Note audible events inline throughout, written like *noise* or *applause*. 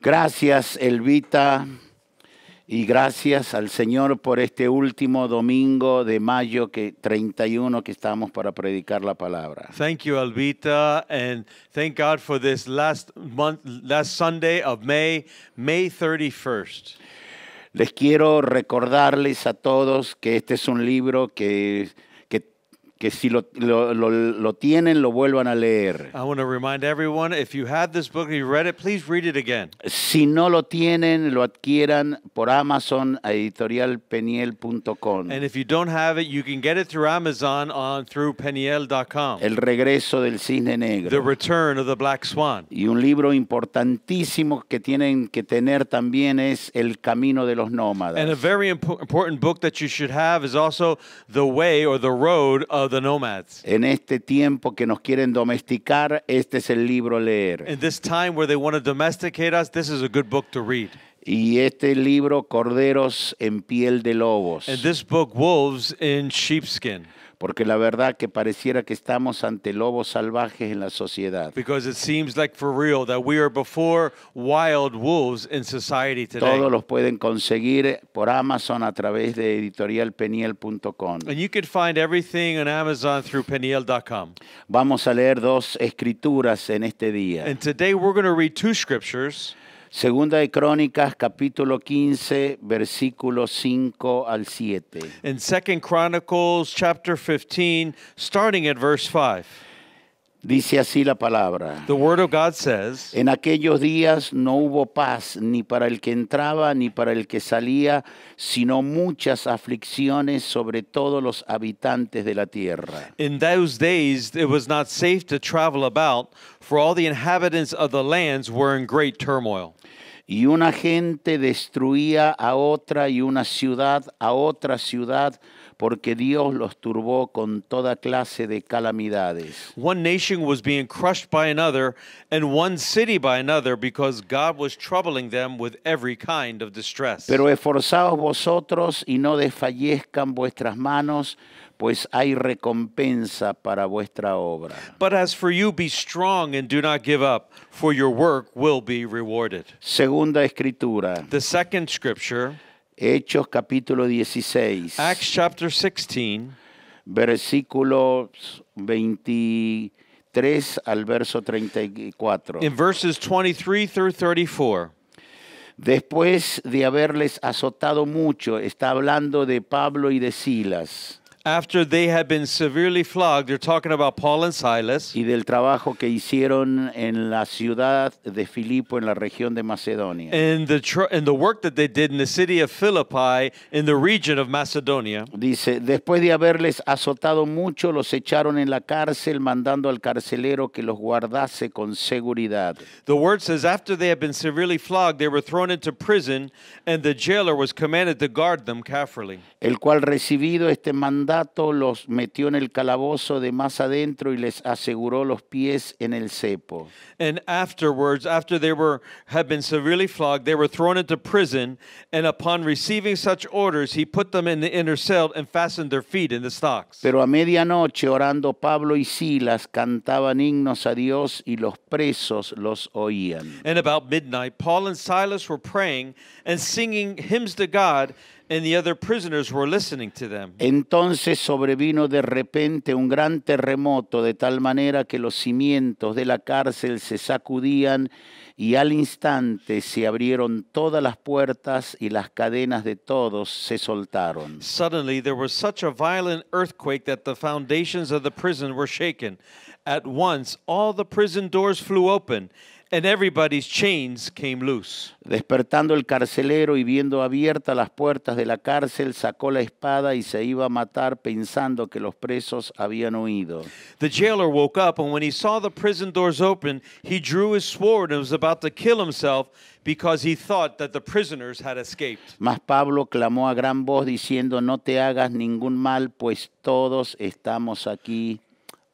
Gracias, Elvita, y gracias al Señor por este último domingo de mayo que 31 que estamos para predicar la palabra. Thank you, Alvita, and thank God for this last month, last Sunday of May, May 31st. Les quiero recordarles a todos que este es un libro que, que, si lo, lo- lo- lo tienen, lo vuelvan a leer. I want to remind everyone if you had this book and you read it, please read it again. Si no lo tienen, lo adquieran por Amazon editorialpeniel.com. And if you don't have it, you can get it through Amazon on through peniel.com. El regreso del cisne The negro. Return of the Black Swan. Y un libro importantísimo que tienen que tener también es El Camino de los And a Nómadas. very impo- important book that you should have is also The Way or The Road of the Nomads. En este tiempo que nos quieren domesticar, este es el libro a leer. In this time where they want to domesticate us, this is a good book to read. Y este libro, Corderos en piel de lobos. And this book, Wolves in Sheepskin. Porque la verdad que pareciera que estamos ante lobos salvajes en la sociedad. Because it seems like for real that we are before wild wolves in society today. Todos los pueden conseguir por Amazon a través de editorialpeniel.com. And you can find everything on Amazon through peniel.com. Vamos a leer dos escrituras en este día. And today we're going to read two scriptures. Segunda de Crónicas, capítulo 15, versículos 5 al 7. In Second Chronicles chapter 15, starting at verse 5. Dice así la palabra. The word of God says, En aquellos días no hubo paz ni para el que entraba ni para el que salía, sino muchas aflicciones sobre todos los habitantes de la tierra. In those days it was not safe to travel about, for all the inhabitants of the lands were in great turmoil. Y una gente destruía a otra y una ciudad a otra ciudad, porque Dios los turbó con toda clase de calamidades. One nation was being crushed by another, and one city by another, because God was troubling them with every kind of distress. Pero esforzaos vosotros y no desfallezcan vuestras manos, pues hay recompensa para vuestra obra. But as for you, be strong and do not give up, for your work will be rewarded. Segunda escritura, The second scripture, Hechos capítulo 16, Acts chapter 16, versículos 23 al verso 34. in verses 23 through 34. Después de haberles azotado mucho, está hablando de Pablo y de Silas After they had been severely flogged, they're talking about Paul and Silas y del trabajo que hicieron en la ciudad de Filipo en la región de Macedonia. and the, tr- and the work that they did in the city of Philippi in the region of Macedonia. Dice, después de haberles azotado mucho, los echaron en la cárcel, mandando al carcelero que los guardase con seguridad. The word says, after they had been severely flogged, they were thrown into prison, and the jailer was commanded to guard them carefully. El cual recibido este mandato los metió en el calabozo de más adentro y les aseguró los pies en el cepo. And afterwards, after they were had been severely flogged, they were thrown into prison. And upon receiving such orders, he put them in the inner cell and fastened their feet in the stocks. Pero a medianoche, orando Pablo y Silas, cantaban himnos a Dios y los presos los oían. And about midnight, Paul and Silas were praying and singing hymns to God, and the other prisoners were listening to them. Entonces sobrevino de repente un gran terremoto de tal manera que los cimientos de la cárcel se sacudían y al instante se abrieron todas las puertas y las cadenas de todos se soltaron. Suddenly, there was such a violent earthquake that the foundations of the prison were shaken. At once, all the prison doors flew open, and everybody's chains came loose. Despertando el carcelero y viendo abiertas las puertas de la cárcel, sacó la espada y se iba a matar pensando que los presos habían huido. The jailer woke up, and when he saw the prison doors open, he drew his sword and was about to kill himself because he thought that the prisoners had escaped. Mas Pablo clamó a gran voz diciendo, no te hagas ningún mal, pues todos estamos aquí.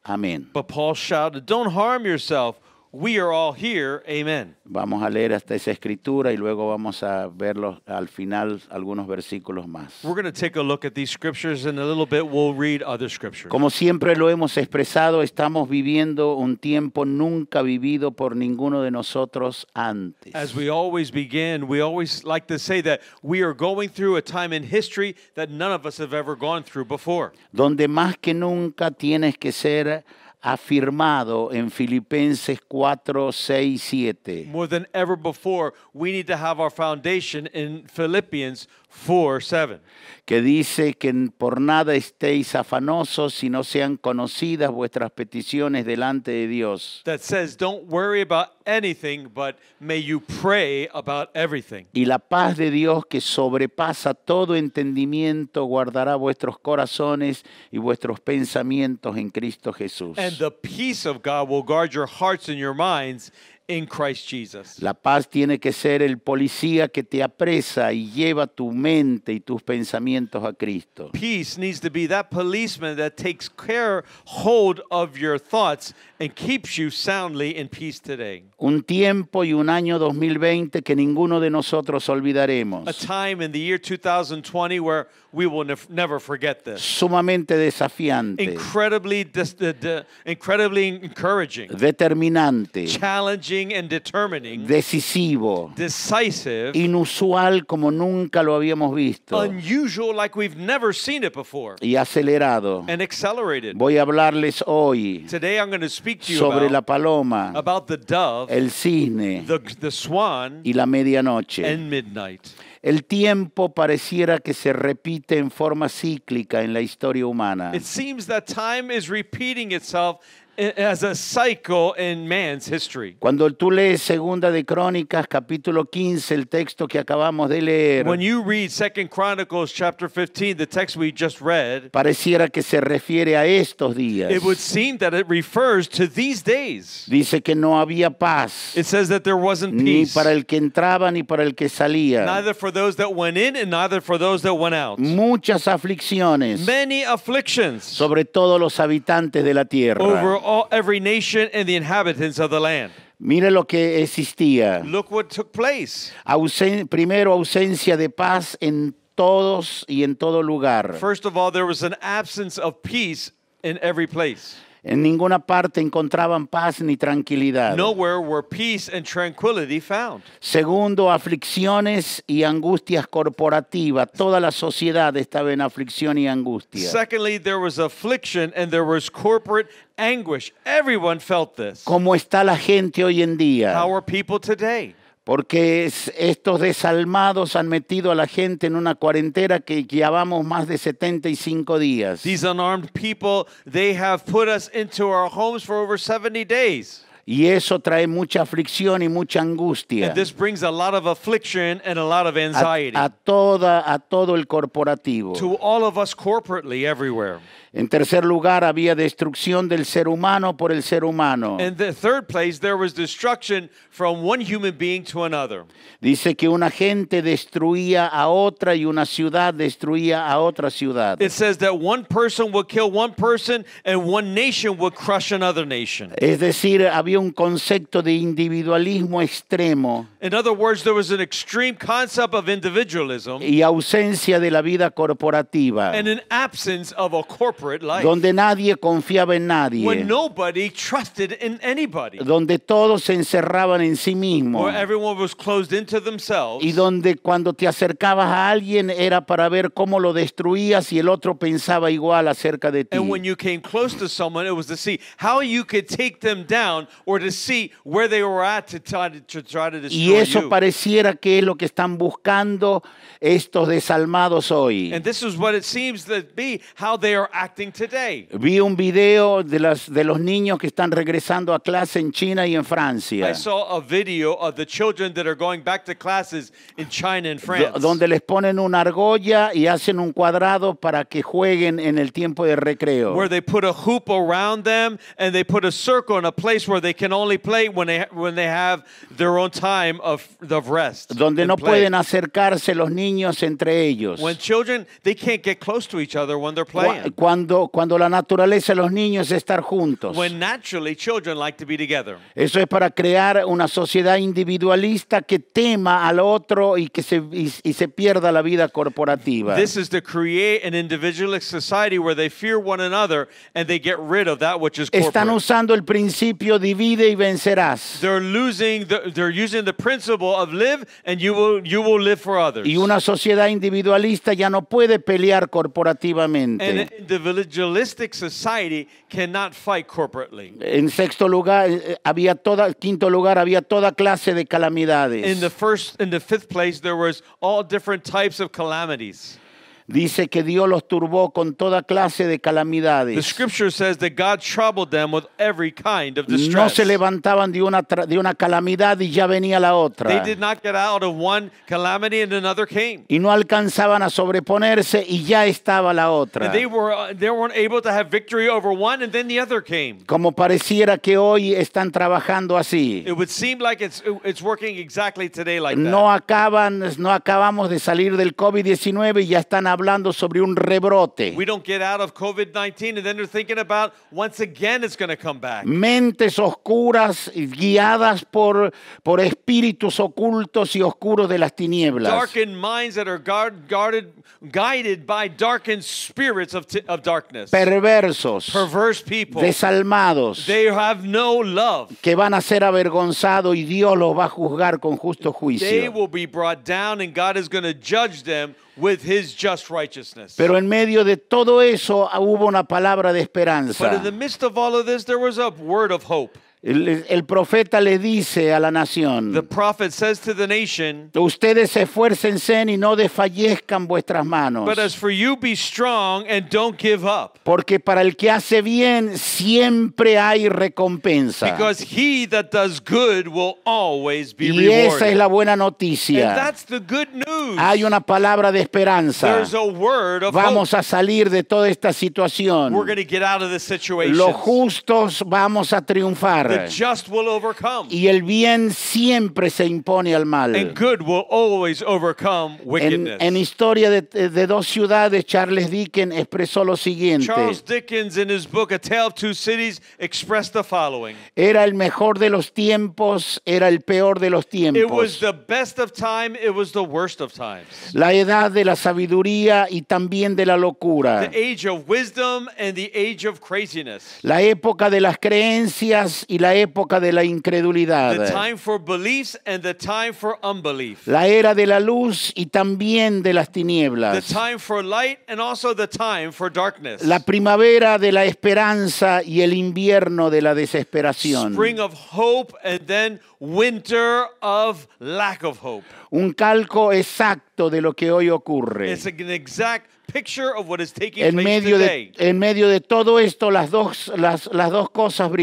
Amén. But Paul shouted, Don't harm yourself. We are all here. Amen. Vamos a leer hasta esa escritura y luego vamos a verlos al final algunos versículos más. We're going to take a look at these scriptures and a little bit we'll read other scriptures. Como siempre lo hemos expresado, estamos viviendo un tiempo nunca vivido por ninguno de nosotros antes. As we always begin, we always like to say that we are going through a time in history that none of us have ever gone through before. Donde más que nunca tienes que ser afirmado en Filipenses 4, 6, 7. More than ever before, we need to have our foundation in Philippians 4 7. que dice que por nada estéis afanosos si no sean conocidas vuestras peticiones delante de Dios. That says, Don't worry about anything, but may you pray about everything. Y la paz de Dios que sobrepasa todo entendimiento guardará vuestros corazones y vuestros pensamientos en Cristo Jesús. And the peace of God will guard your hearts and your minds in Christ Jesus. La paz tiene que ser el policía que te apresa y lleva tu mente y tus pensamientos a Cristo. Peace needs to be that policeman that takes care, hold of your thoughts and keeps you soundly in peace today. Un tiempo y un año 2020 que ninguno de nosotros olvidaremos. A time in the year 2020 where we will never forget this. Sumamente desafiante, Incredibly, dis- the- the- incredibly encouraging, determinante, challenging, and determining, decisivo, decisive, inusual como nunca lo habíamos visto unusual like we've never seen it before, y acelerado. and accelerated. Voy a hablarles hoy Today I'm going to speak to you sobre la about, paloma, about the dove, el cisne the, the swan, y la medianoche. and midnight. El tiempo pareciera que se repite en forma cíclica en la historia humana. It seems that time is repeating itself as a cycle in man's history. Cuando tú lees Segunda de Crónicas, capítulo 15, el texto que acabamos de leer, When you read Second Chronicles chapter 15, the text we just read, pareciera que se refiere a estos días. it would seem that it refers to these days. Dice que no había paz, It says that there wasn't ni peace, para el que entraba ni para el que salía. neither for those that went in and neither for those that went out. Muchas aflicciones Many afflictions sobre todos los habitantes de la over tierra. All, every nation and the inhabitants of the land. Mire lo que existía. Look what took place. Ausen- primero, ausencia de paz en todos y en todo lugar. First of all, there was an absence of peace in every place. En ninguna parte encontraban paz ni tranquilidad. Nowhere were peace and tranquility found. Segundo, aflicciones y angustias corporativas. Toda la sociedad estaba en aflicción y angustia. Secondly, there was affliction and there was corporate anguish. Everyone felt this. ¿Cómo está la gente hoy en día? How are people today? Porque es- estos desalmados han metido a la gente en una cuarentena que llevamos más de 75 días. These unarmed people, they have put us into our homes for over 70 days. Y eso trae mucha aflicción y mucha angustia And this brings a lot of affliction and a lot of a, anxiety a toda, a todo el corporativo. to all of us corporately everywhere. En tercer lugar, había destrucción del ser humano por el ser humano. In the third place, there was destruction from one human being to another. Dice que una gente destruía a otra y una ciudad destruía a otra ciudad. It says that one person would kill one person and one nation would crush another nation. Es decir, había un concepto de individualismo extremo In other words, there was an extreme concept of individualism y ausencia de la vida corporativa, and an absence of a corporate life donde nadie confiaba en nadie, when nobody trusted in anybody, donde todos se encerraban en sí mismos where everyone was closed into themselves. y donde cuando te acercabas a alguien era para ver cómo lo destruías y el otro pensaba igual acerca de ti. And when you came close to someone, it was to see how you could take them down or to see where they were at to try to, to, try to Y destroy eso you. pareciera que es lo que están buscando estos desalmados hoy. And this is what it seems to be how they are acting today. Vi un video de, las, de los niños que están regresando a clase en China y en I Francia, saw a video of the children that are going back to classes in China and France. donde les ponen una argolla y hacen un cuadrado para que jueguen en el tiempo de recreo. where they put a hoop around them and they put a circle in a place where they can only play when they when they have their own time of, of rest. Donde no play. pueden acercarse los niños entre ellos. When children they can't get close to each other when they're playing. Cuando, cuando la naturaleza de los niños es estar juntos. When naturally children like to be together. Eso es para crear una sociedad individualista que tema al otro y que se, y, y se pierda la vida corporativa. This is to create an individualist society where they fear one another and they get rid of that which is Están corporate. usando el principio y vencerás. They're losing the, they're using the principle of live and you will you will live for others. Y una sociedad individualista ya no puede pelear An individualistic society cannot fight corporately. En sexto lugar, eh, había toda, quinto lugar, había toda clase de In calamidades. the first, in the fifth place, there was all different types of calamities. Dice que Dios los turbó con toda clase de The calamidades. scripture says that God troubled them with every kind of No se levantaban de una, de una calamidad y ya venía la They otra. did not get out of one calamity and another came. Y no alcanzaban a sobreponerse y ya estaba la otra. And they were they weren't able to have victory over one, and then the other came. Como pareciera que hoy están trabajando así. It would seem like it's it's working exactly today like No that. acaban, no acabamos de salir del COVID-19 y ya están hablando sobre un rebrote. We don't get out of COVID 19, and then they're thinking about once again it's going to come back. Mentes oscuras guiadas por, por espíritus ocultos y oscuros de las tinieblas. Darkened minds that are guard, guarded, guided by darkened spirits of, of darkness. Perversos, Perverse people. desalmados, They have no love. que van a ser avergonzados y Dios los va a juzgar con justo They juicio. will be brought down, and God is going to judge them with His just righteousness. Pero en medio de todo eso hubo una palabra de But in the midst of all of this, there was a word of hope. El, el profeta le dice a la The nación, prophet says to the nation, ustedes esfuércense y no desfallezcan vuestras manos. But as for you, be strong and don't give up. Porque para el que hace bien siempre hay recompensa. Because he that does good will always be Y esa es la buena And noticia. that's the good news. Hay una palabra de esperanza. There's a word of Vamos hope. a salir de toda esta We're situación. going to get out of this situation. Los justos vamos a triunfar. The just will overcome. Y el bien siempre se impone al mal. And good will always overcome wickedness. en historia de, de dos ciudades, Charles Dickens expresó lo siguiente. Charles Dickens, in his book A Tale of Two Cities, expressed the following Era el mejor de los tiempos, era el peor de los It was tiempos. the best of time, it was the worst of times. La edad de la sabiduría y también de la locura. The age of wisdom and the age of craziness. La época de las creencias y la época de la The incredulidad. time for beliefs and the time for unbelief. La era de la luz y también de las The tinieblas. time for light and also the time for darkness. La primavera de la esperanza y el invierno de la desesperación. Spring of hope and then winter of lack of hope. Un calco exacto de lo que hoy ocurre. It's an exact picture of what is taking En place medio, today. de, en medio de todo esto, las dos, las, las dos cosas In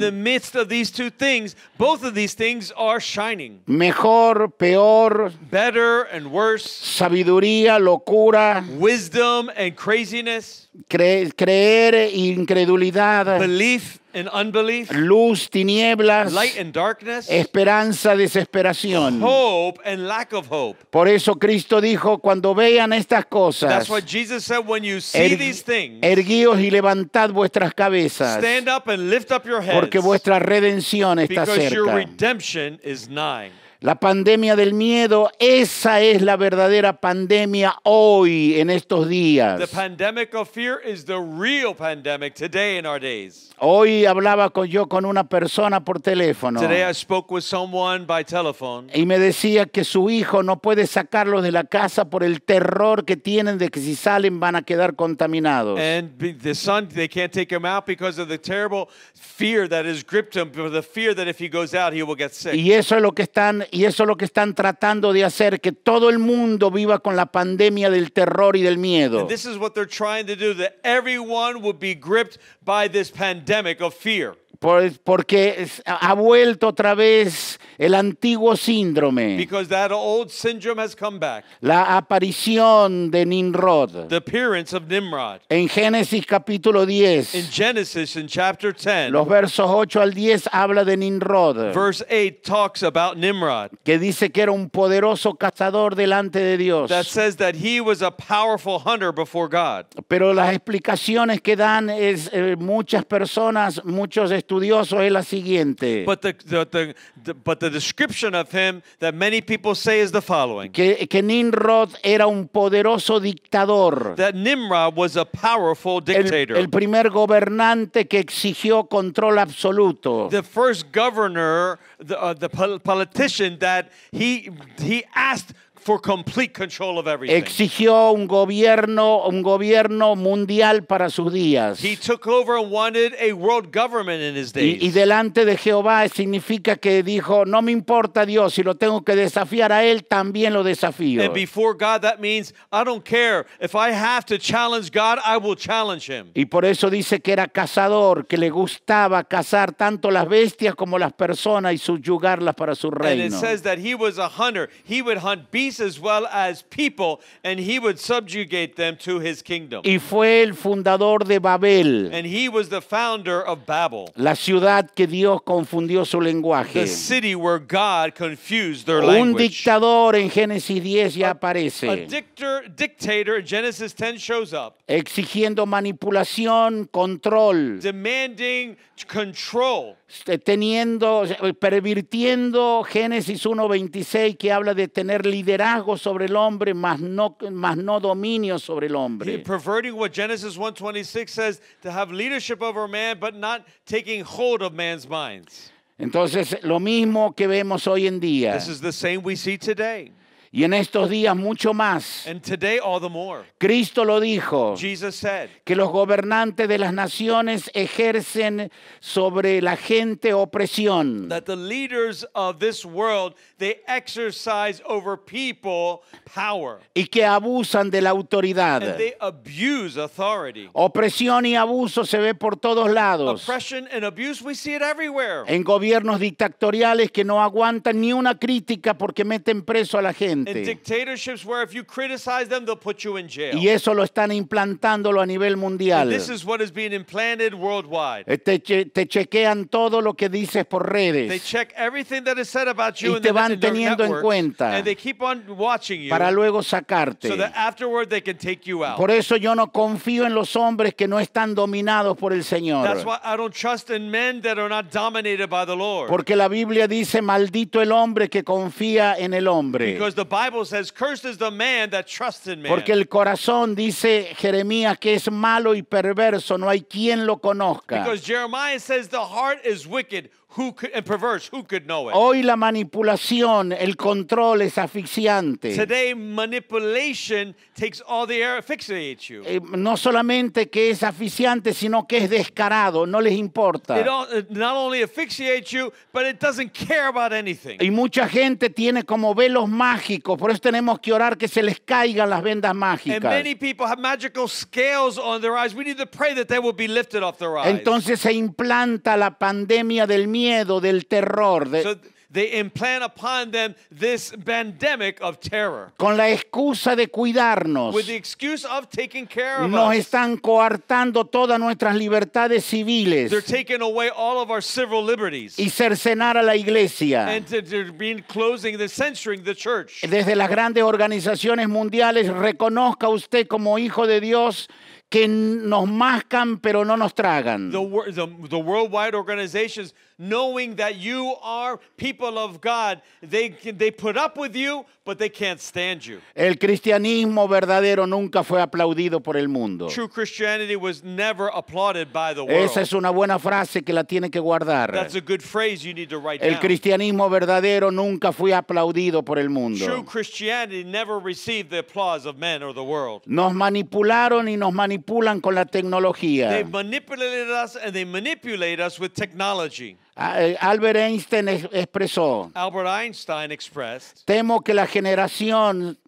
the brillan. midst of these two things, both of these things are shining. Mejor, peor, Better and worse, sabiduría, locura, wisdom and craziness, cre- creer e incredulidad, belief and unbelief, luz, tinieblas, light and darkness, esperanza, desesperación. hope and lack of hope. Por eso Cristo dijo, cuando vean estas cosas, That's what Jesus said when you see er- these things, erguíos y levantad vuestras cabezas, stand up and lift up your heads porque vuestra redención está because your cerca. redemption is nigh. La pandemia del miedo, esa es la verdadera pandemia hoy, en estos días. The pandemic of fear is the real pandemic today in our days. Hoy hablaba con, yo con una persona por teléfono Today I spoke with someone by telephone. y me decía que su hijo no puede sacarlos de la casa por el terror que tienen de que si salen van a quedar contaminados. And be- the son, they can't take him out because of the terrible fear that has gripped him, for the fear that if he goes out, he will get sick. Y eso es lo que están y eso es lo que están tratando de hacer que todo el mundo viva con la pandemia del terror y del miedo. And this is what they're trying to do, that everyone be gripped by this pandemic of fear. Por- porque ha vuelto otra vez el antiguo síndrome, Because that old syndrome has come back. la aparición de Nimrod. The appearance of Nimrod. En Génesis capítulo In 10, Genesis, in chapter 10, los versos 8 al 10 habla de Nimrod, verse 8 talks about Nimrod. que dice que era un poderoso cazador delante de Dios. That says that he was a powerful hunter before God. Pero las explicaciones que dan es, eh, muchas personas, muchos estudiosos es la siguiente. But the, the, the, but the description of him that many people say is the following. que, que Nimrod era un poderoso dictador, That Nimrod was a powerful el, dictator. el primer gobernante que exigió control absoluto. the first governor, the, uh, the pol- politician that he, he asked for complete control of everything. Exigió un gobierno, un gobierno mundial para sus días. He took over and wanted a world government in his Y, days. y delante de Jehová significa que dijo, no me importa Dios, si lo tengo que desafiar a Él, también lo desafío. and before God, that means I don't care. If I have to challenge God, I will challenge him. Y por eso dice que era cazador, que le gustaba cazar tanto las bestias como las personas y subyugarlas para su And it reino. says that he was a hunter. He would hunt beasts as well as people, and he would subjugate them to his kingdom. Y fue el fundador de Babel, And he was the founder of Babel, la ciudad que Dios confundió su lenguaje. the city where God confused their language. Un dictador en Génesis 10 ya aparece. A dictator, dictator, Genesis 10 shows up, exigiendo manipulación, control, demanding control. Teniendo, pervirtiendo Génesis 1.26 que habla de tener liderazgo sobre el hombre, más no, más no dominio sobre el He- hombre. perverting what Genesis 1:26 says to have leadership over man, but not taking hold of man's minds. Entonces, lo mismo que vemos hoy en día, This is the same we see today, y en estos días mucho más. and today all the more. Cristo lo dijo, Jesus said que los gobernantes de las naciones ejercen sobre la gente opresión. that the leaders of this world they exercise over people power, y que abusan de la autoridad. and they abuse authority. Opresión y abuso se ve por todos lados. Oppression and abuse, we see it everywhere. En gobiernos dictatoriales que no aguantan ni una crítica porque meten preso a la In gente. dictatorships where if you criticize them, they'll put you in jail. Y eso lo están implantándolo a nivel mundial. this is what is being implanted worldwide. Eh, Te, che- te chequean todo lo que dices por They redes check everything that is said about you Y te van teniendo en cuenta. and they keep on watching you para luego sacarte. so that afterward they can take you out. Por eso yo no confío en los hombres que no están dominados por el Señor. That's why I don't trust in men that are not dominated by the Lord. Porque la Biblia dice, maldito el hombre que confía en el hombre. because the Bible says, cursed is the man that trusts in man. Porque el corazón, dice Jeremías, que es malo y perverso, no hay quien lo conozca. Because Jeremiah says the heart is wicked who could, and perverse. Who could know it? Hoy la manipulación, el control es asfixiante. Today, manipulation takes all the air, asphyxiates you. Eh, no solamente que es asfixiante, sino que es descarado, no les importa. It, all, it not only asphyxiates you, but it doesn't care about anything. Y mucha gente tiene como velos mágicos, por eso tenemos que orar que se les caigan las vendas And mágicas. many people have magical scales on their eyes. We need to pray that they will be lifted off their eyes. Entonces se implanta la pandemia del miedo, del terror, de- so they implant upon them this pandemic of terror con la excusa de cuidarnos. with the excuse of taking care of Nos us. están coartando todas nuestras libertades civiles They're taking away all of our civil liberties y cercenar a la iglesia. and being closing, the censoring the church. Desde las grandes organizaciones mundiales, reconozca usted como hijo de Dios que nos mascan pero no nos tragan. The, the, the worldwide organizations, knowing that you are people of God, they, they put up with you, but they can't stand you. El cristianismo verdadero nunca fue aplaudido por el mundo. True Christianity was never applauded by the world. Esa es una buena frase que la tiene que guardar. That's a good phrase you need to write El down. cristianismo verdadero nunca fue aplaudido por el True mundo. Christianity never received the applause of men or the world. Nos manipularon y nos manipulan con la They tecnología. manipulated us and they manipulate us with technology. Ah, eh, Albert Einstein es- expresó, Albert Einstein expressed, temo que la generación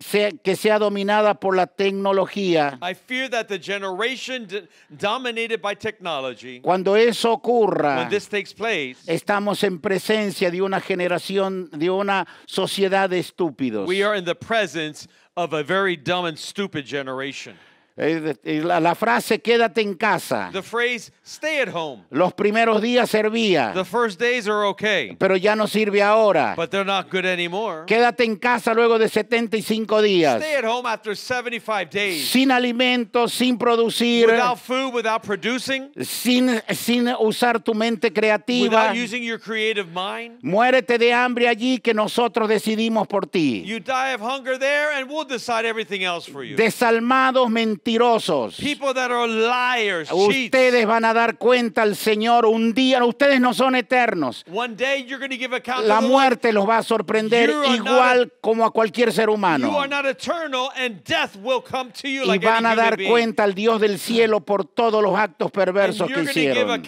sea- que sea dominada por la tecnología, I fear that the generation dominated by technology, cuando eso ocurra, when this takes place, estamos en presencia de una generación, de una sociedad de estúpidos. we are in the presence of a very dumb and stupid generation. La, la frase quédate en casa, The phrase stay at home. los primeros días servía, The first days are okay, pero ya no sirve ahora. but they're not good anymore. Quédate en casa luego de 75 días, Stay at home after 75 days. sin alimentos, sin producir, Without food, without producing, sin, sin usar tu mente creativa. without using your creative mind. Muérete de hambre allí que nosotros decidimos por ti. You die of hunger there, and we'll decide everything else for you. Desalmados, mentirosos. People that are liars, cheats. Ustedes van a dar cuenta al Señor un día. Ustedes no son eternos. One day you're going to give account La muerte los va a sorprender You igual como a cualquier ser You humano. are not eternal, and death will come to you Y like van a dar cuenta al Dios del cielo por todos los actos perversos que hicieron.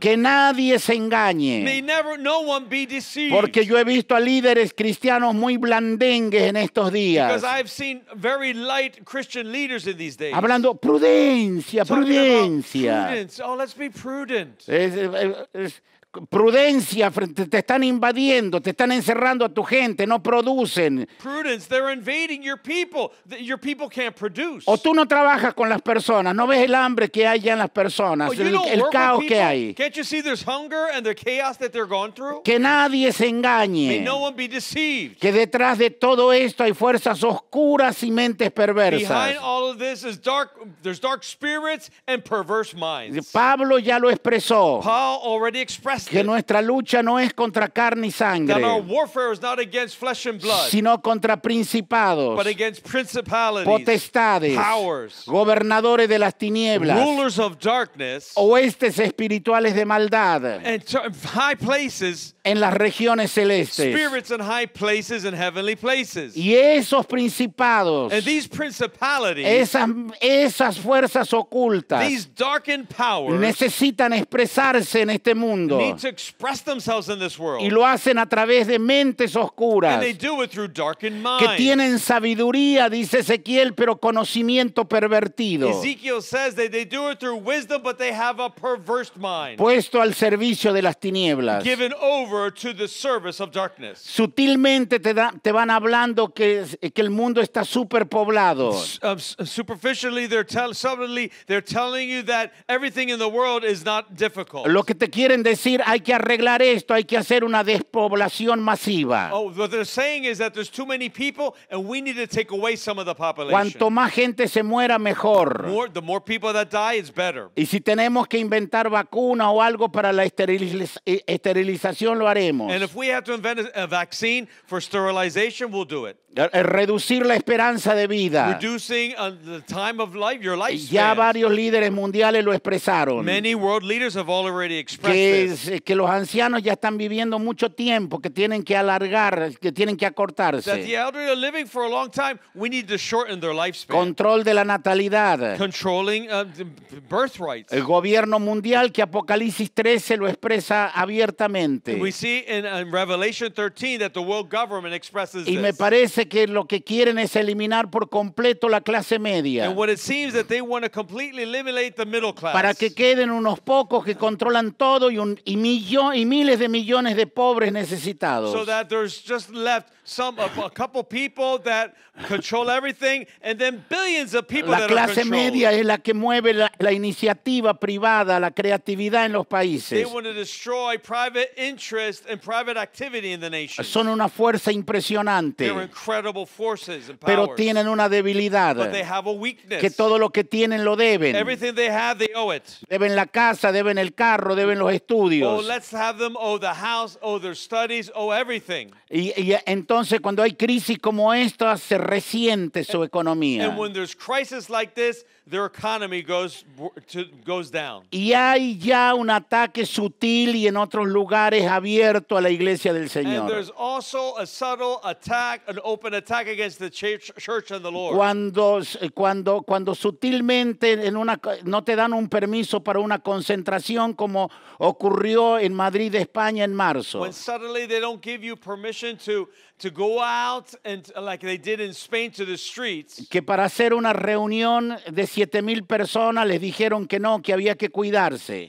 Que nadie se May engañe. never, no one be deceived. Porque yo he visto a líderes cristianos muy blandengues en estos días. Seen very light Christian leaders in these days. Hablando prudencia, talking prudencia. prudence. Oh, let's be prudent. Es- es- es- prudencia, te están invadiendo, te están encerrando a tu gente, no producen. Prudence, they're invading your people. Your people can't produce. O tú no trabajas con las personas, no ves el hambre que hay ya en las personas, Oh, el, el caos que hay. Can't you see there's hunger and the chaos that they're going through? Que nadie se May engañe. no one be deceived. Que detrás de todo esto hay fuerzas oscuras y mentes perversas. Behind all of this is dark. There's dark spirits and perverse minds. Pablo ya lo expresó, Paul already expressed que nuestra lucha no es contra carne y that our sangre, warfare is not against flesh and blood, sino contra principados, but against principalities, potestades, powers, gobernadores de las tinieblas, rulers of darkness, oestes espirituales de maldad and high places, en las regiones celestes. spirits in high places and heavenly places. Y esos principados, And these principalities, esas, esas fuerzas ocultas, these darkened powers, necesitan expresarse en este mundo. Need to express themselves in this world. Y lo hacen a través de mentes oscuras And they do it through darkened que minds. tienen sabiduría, dice Ezequiel, pero conocimiento pervertido, Ezekiel says that they do it through wisdom, but they have a perverse mind, puesto al servicio de las tinieblas. given over to the service of darkness. Sutilmente te, da- te van hablando que, que el mundo está superpoblado. Um, superficially, they're tell, subtly, they're telling you that everything in the world is not difficult. Lo que te quieren decir, hay que arreglar esto, hay que hacer una despoblación masiva. Oh, what they're saying is that there's too many people, and we need to take away some of the population. Cuanto más gente se muera, mejor. more, the more people that die, it's better. Y si tenemos que inventar vacuna o algo para la esteriliz- eh, esterilización, lo haremos. And if we have to invent a vaccine for sterilization, we'll do it. Eh, Reducir la esperanza de vida. Reducing uh, the time of life, your Ya varios líderes mundiales lo expresaron. Many world leaders have already expressed Que, this. es- que los ancianos ya están viviendo mucho tiempo, que tienen que alargar, que tienen que That the acortarse. elderly are living for a long time. We need to shorten their lifespan. Control de la natalidad. Controlling uh, the birthrights. El gobierno mundial que Apocalipsis 13 lo expresa abiertamente. We see in, in Revelation 13 that the world government expresses Y me this. Parece que lo que quieren es eliminar por completo la clase media And what it seems that they want to completely eliminate the middle class. para que queden unos pocos que controlan todo y, un- y, millo- y miles de millones de pobres necesitados. so that there's just left some a, a couple people that control everything and then billions of people La that are clase controlled. media es la que mueve la, la iniciativa privada, la creatividad en los They países. want to destroy private interest and private activity in the nation. Son una fuerza impresionante. They're incredible forces and pero tienen una debilidad, but they have a weakness. que todo lo que tienen lo deben. Everything they have, they owe it. Deben la casa, deben el carro, deben los Oh, estudios. let's have them owe the house, owe their studies, owe everything. Y, y entonces cuando hay crisis como esta, se resiente su economía. And when there's crisis like this, their economy goes to, goes down. Y hay ya un ataque sutil y en otros lugares abierto a la iglesia del And Señor. there's also a subtle attack, an open attack against the church, church and the Lord. Cuando, cuando, cuando sutilmente en una, no te dan un permiso para una concentración como ocurrió en Madrid, España, en marzo. When suddenly they don't give you permission to, to go out and like they did in Spain to the streets. Que para hacer una reunión de siete mil personas les dijeron que no, que había que cuidarse.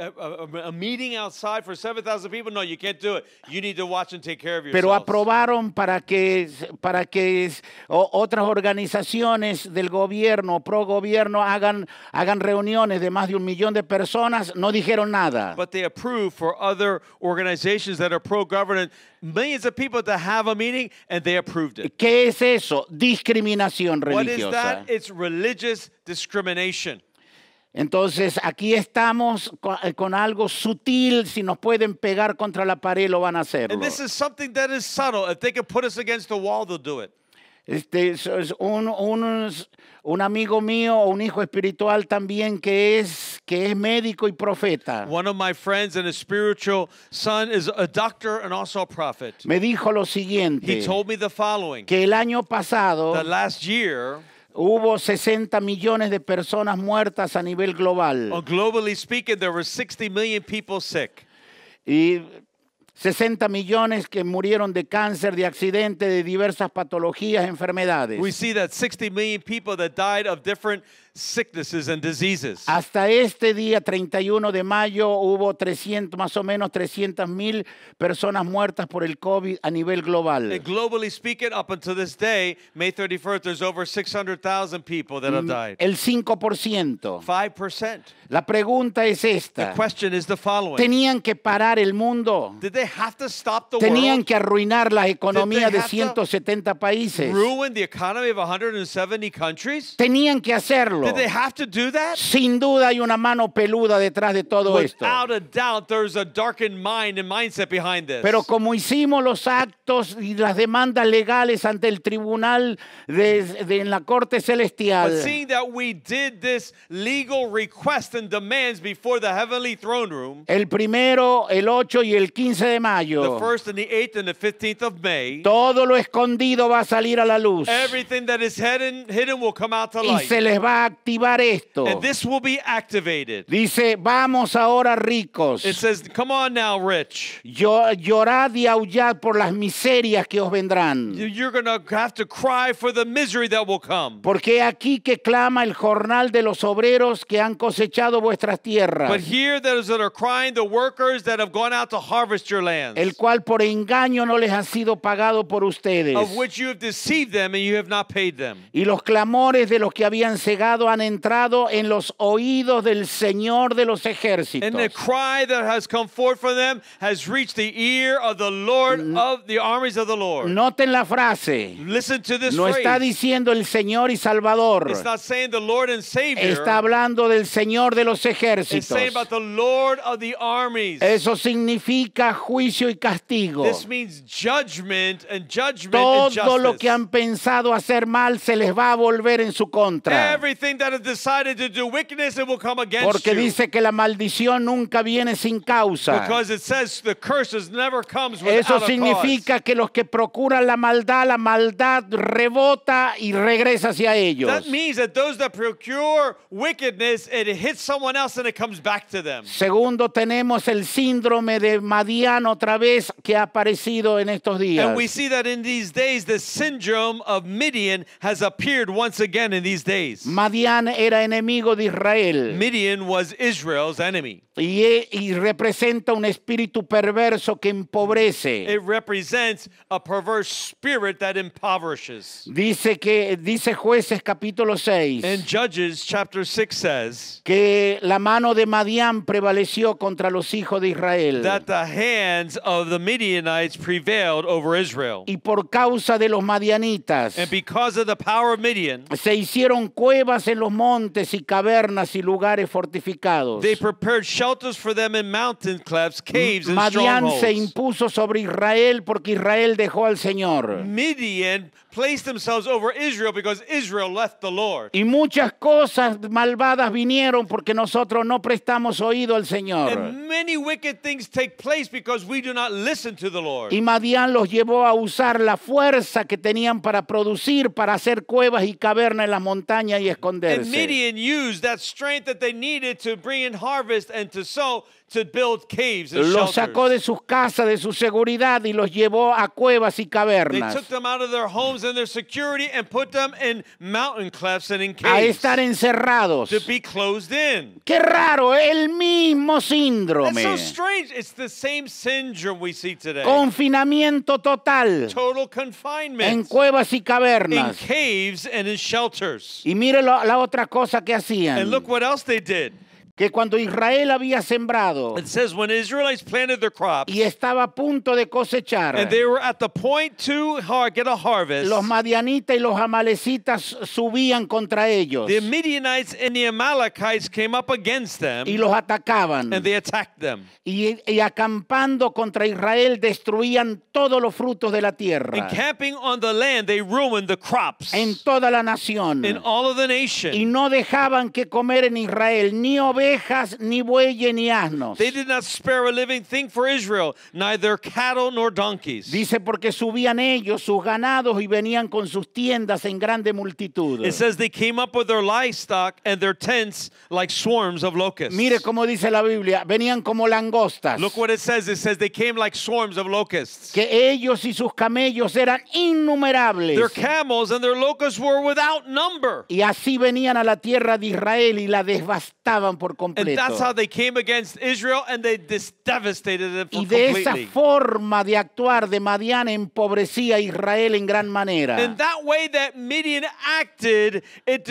A, a- meeting outside for 7,000 people, no, you can't do it. You need to watch and take care of Pero aprobaron para que, para que otras organizaciones del gobierno, pro gobierno, hagan, hagan reuniones de más de un millón de personas. No dijeron nada. But they approved for other organizations that are pro-government, millions of people to have a meeting, and they approved it. ¿Qué es eso? Discriminación religiosa. What is that? It's religious discrimination. Entonces aquí estamos con, eh, con algo sutil. Si nos pueden pegar contra la pared, lo van a hacer. This is something that is subtle. If they can put us against the wall, they'll do it. Este, es- un, un- un amigo mío, un hijo espiritual también que es, que es médico y profeta. One of my friends and his spiritual son is a doctor and also a prophet. Me dijo lo siguiente, He told me the following. que el año pasado That last year, hubo 60 millones de personas muertas a nivel global globally speaking, there were 60 million people sick. y 60 millones que murieron de cáncer, de accidente, de diversas patologías, enfermedades. We see that 60 million people that died of different sicknesses and diseases. Hasta este día, 31 de mayo, hubo 300, más o menos 300 mil personas muertas por el COVID a nivel global. And globally speaking, up until this day, May 31st, there's over 600,000 people that have died. El 5%. 5%. La pregunta es The esta. question is the following ¿Tenían que parar el mundo? Did they have to stop the ¿Tenían world? que arruinar la economía de have to 170 países? Ruin the economy of 170 countries? ¿Tenían que hacerlo? Did they have to do that? Sin duda hay una mano peluda detrás de todo esto. Without a doubt, there's a darkened mind and mindset behind this. Pero como hicimos los actos y las demandas legales ante el tribunal de, de- en la Corte Celestial, But seeing that we did this legal request and demands before the heavenly throne room, el primero, el 8 y el 15 de the mayo, first and the 8th and the 15th of May, todo lo escondido va a salir a la luz everything that is hidden, hidden will come out to y light. se les va a activar esto. And this will be activated. Dice, vamos ahora ricos, It says, Come on now, rich. Llo- llorad y aullad por las miserias que os vendrán. You- You're going to have to cry for the misery that will come. Porque aquí que clama el jornal de los obreros que han cosechado vuestras tierras, But here, those that are crying, the workers that have gone out to harvest your lands, el cual por engaño no les ha sido pagado por ustedes. of which you have deceived them and you have not paid them. Y los clamores de los que habían cegado han entrado en los oídos del Señor de los ejércitos. And the cry that has come forth from them has reached the ear of the Lord of the armies of the Lord. Noten la frase. Listen to this No está diciendo el Señor y Salvador. It's not saying the Lord and Savior. Está hablando del Señor de los It's ejércitos. saying about the Lord of the armies. Eso significa juicio y castigo. This means judgment and judgment and Todo lo que han pensado hacer mal se les va a volver en su contra. Everything that has decided to do wickedness, it will come against Porque you. dice que la maldición nunca viene sin causa. Because it says the curses never comes Eso without a cause. significa que los que procuran la maldad, la maldad rebota y regresa hacia ellos. That means that those that procure wickedness, it hits someone else and it comes back to them. Segundo, tenemos el síndrome de Madián otra vez que ha aparecido en estos días. And we see that in these days, the syndrome of Midian has appeared once again in these days. Madián Madián era enemigo de Israel Midian was Israel's enemy. y, e- y representa un espíritu perverso que empobrece. It represents a perverse spirit that impoverishes. Dice que dice Jueces capítulo 6 And Judges chapter 6 says que la mano de Madián prevaleció contra los hijos de Israel. that the hands of the Midianites prevailed over Israel. Y por causa de los madianitas And because of the power of Midian, se hicieron cuevas en los montes y cavernas y lugares fortificados. they prepared shelters for them in mountain clefts, caves, and Madián se impuso sobre Israel porque Israel dejó al Señor. Midian placed themselves over Israel because Israel left the Lord. Y muchas cosas malvadas vinieron porque nosotros no prestamos oído al Señor. And many wicked things take place because we do not listen to the Lord. Y Madián los llevó a usar la fuerza que tenían para producir, para hacer cuevas y cavernas en las montañas y And esconderse. Midian used that strength that they needed to bring in harvest and to sow to build caves and Los sacó de sus casas, de su seguridad y los llevó a cuevas y They cavernas. took them out of their homes and their security and put them in mountain clefts and in A caves estar encerrados. to be closed in. Qué raro, el mismo That's síndrome. so strange. It's the same syndrome we see today. Confinamiento total Total en confinement cuevas y in cavernas. caves and in shelters. Y mire lo- la otra cosa que And hacían. look what else they did. Que cuando Israel había sembrado It says when the Israelites planted their crops y estaba a punto de cosechar, and they were at the point to har- get a harvest, los madianitas y los amalecitas subían contra ellos the Midianites and the Amalekites came up against them y los atacaban. and they attacked them. Y, y acampando contra Israel destruían todos los frutos de la And tierra camping on the land, they ruined the crops en toda la nación. in all of the Y nation. no dejaban que comer en Israel ni ovejas, ni bueyes, ni asnos. They did not spare a living thing for Israel, neither cattle nor donkeys. Dice porque subían ellos, sus ganados, y venían con sus tiendas en grande multitud. It says they came up with their livestock and their tents like swarms of locusts. Mire cómo dice la Biblia, venían como langostas. Look what it says. It says they came like swarms of locusts. Que ellos y sus camellos eran innumerables. Their camels and their locusts were without number. Y así venían a la tierra de Israel y la devastaban por And completo. that's how they came against Israel and they devastated them Y de esa completely. forma de actuar de Madián empobrecía a Israel en gran manera. And that way that Midian acted, it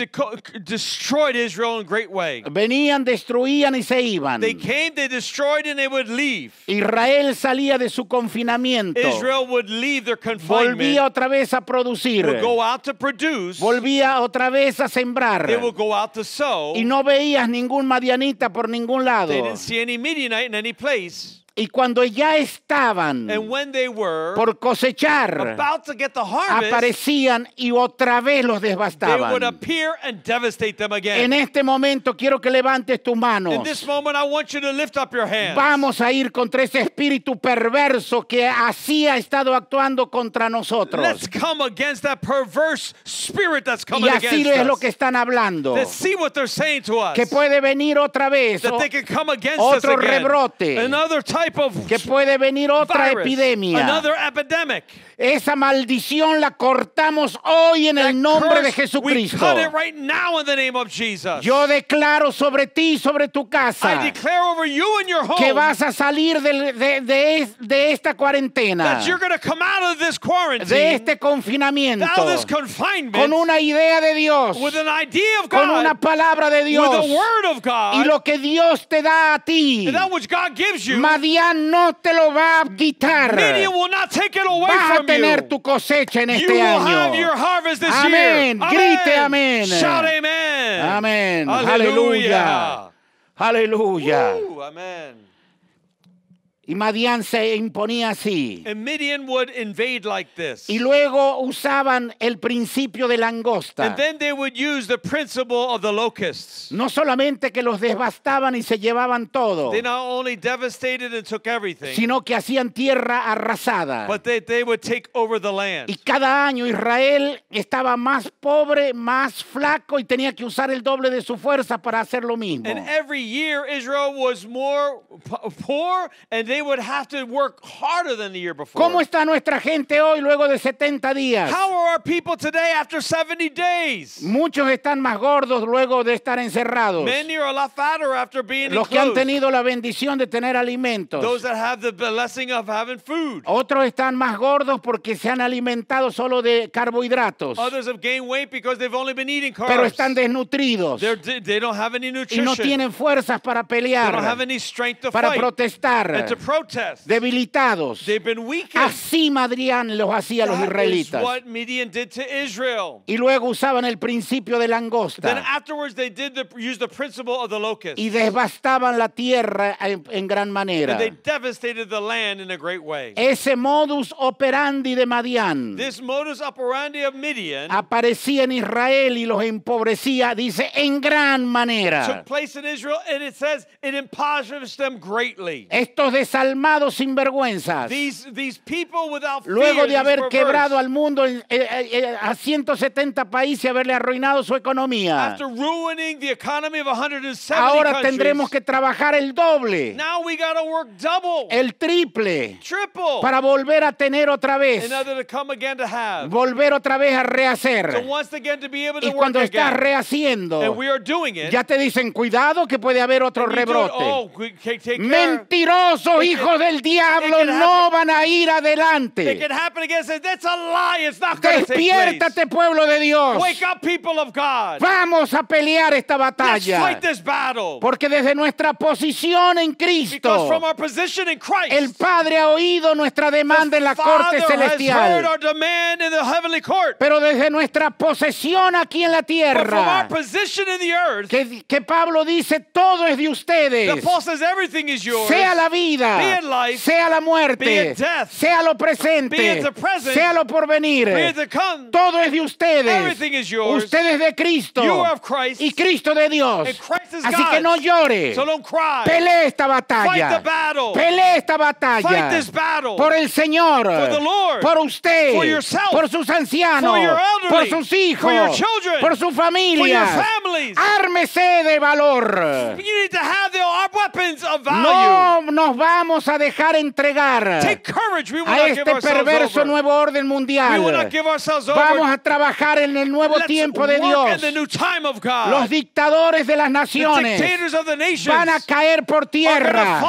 destroyed Israel in a great way. Venían, destruían y se iban. They came, they destroyed, and they would leave. Israel salía de su confinamiento. Israel would leave their Volvía confinement, otra vez a producir. would go out to produce, Volvía otra vez a sembrar. they would go out to sow. Y no veías ningún madianita por ningún lado. They didn't see any Midianite in any place. Y cuando ya estaban And when they were por cosechar, about to get the harvest, aparecían y otra vez los devastaban. appear and devastate them again. En este momento quiero que levantes tus In manos. this moment, I want you to lift up your hands. Vamos a ir contra ese espíritu perverso que así ha estado actuando contra nosotros. Let's come against that perverse spirit that's Y coming así against es lo us. que están hablando. Let's see what they're saying to us. Que puede venir otra vez. that o- they can come against us otro again. rebrote. Another type of que puede venir otra virus. epidemia. Another epidemic. Esa maldición la cortamos hoy en el nombre de Jesucristo. Yo declaro sobre ti y sobre tu casa que vas a salir de, de es- de esta cuarentena, that you're going to come out of this quarantine, de este confinamiento, con una idea de Dios, con una palabra de Dios y lo que Dios te da a ti. Madián no te lo va a quitar. Vas a tener tu cosecha en este año. Amén. Grite amén. Shout amen. Amén. Aleluya. Ooh, amen. Y Madián se imponía así. And Midian would invade like this. Y luego usaban el principio de langosta. And then they would use the principle of the locusts. No solamente que los devastaban y se llevaban todo, They not only devastated and took everything, sino que hacían tierra arrasada. but they, they would take over the land. Y cada año Israel estaba más pobre, más flaco y tenía que usar el doble de su fuerza para hacer lo mismo. And every year Israel was more poor and they they would have to work harder than the year before. ¿Cómo está nuestra gente hoy luego de 70 días? How are our people today after 70 days? Muchos están más gordos luego de estar encerrados. Many are a lot fatter after being Los que han tenido la bendición de tener alimentos. Those that have the blessing of having food. Otros están más gordos porque se han alimentado solo de carbohidratos, Others have gained weight because they've only been eating carbs. pero están desnutridos They're, they don't have any y nutrition. no tienen fuerzas para they don't have pelear, any strength to para fight and protestar, to protest. Debilitados. They've been weakened. Así Madián los hacía los israelitas. what Midian did to Israel. Y luego usaban el principio de Then langosta afterwards they did the, use the principle of the locust. y devastaban la tierra en, en gran manera. And they devastated the land in a great way. Ese modus operandi de Madián This modus operandi of Midian aparecía en Israel y los empobrecía, dice, en gran manera. took place in Israel, and it says it impoverished them greatly. Estos desalmados sinvergüenzas, These, these people without fear, luego de haber quebrado al mundo en- eh, eh, a 170 países y haberle arruinado su economía, after ruining the economy of 170 ahora countries, tendremos que trabajar el doble, now we got to work double, el triple, triple, para volver a tener otra vez, in order to come again to have. volver otra vez a So rehacer. once again to be able to Y work cuando estás again. rehaciendo, And we are doing it. ya te dicen, cuidado que puede haber otro rebrote. Oh. Mentirosos Hijos del diablo no van a ir adelante. Despiértate pueblo de Dios. Wake up, people of God. Vamos a pelear esta Let's batalla. fight this battle. Porque desde nuestra posición en Cristo, from our position in Christ, el Padre ha oído nuestra demanda en la the corte celestial. the. Pero desde nuestra posesión aquí en la But from our tierra, position in the earth, que, que Pablo dice, todo es de the ustedes. Paul says everything is yours. Sea la vida, Life, sea la be muerte, death, sea lo be presente, present, sea lo porvenir. Come. Todo es de ustedes. Everything is yours. Ustedes de Cristo. You are of Christ. Y Cristo de Dios. Así que God's. no llore. So don't cry. Pelee esta Fight batalla. the battle. Pelee esta batalla. Fight this battle. Por el Señor. For the Lord. Por usted. For yourself. Por sus ancianos. For your elderly. Por sus hijos. Children. Por su familia. For your families. Ármese de valor. You need to have the our weapons of value. No nos vamos a dejar entregar a este perverso nuevo orden We will mundial. not give ourselves over. Vamos a trabajar en el nuevo tiempo de Dios. Los dictadores de las naciones dictators of the nations van a caer por tierra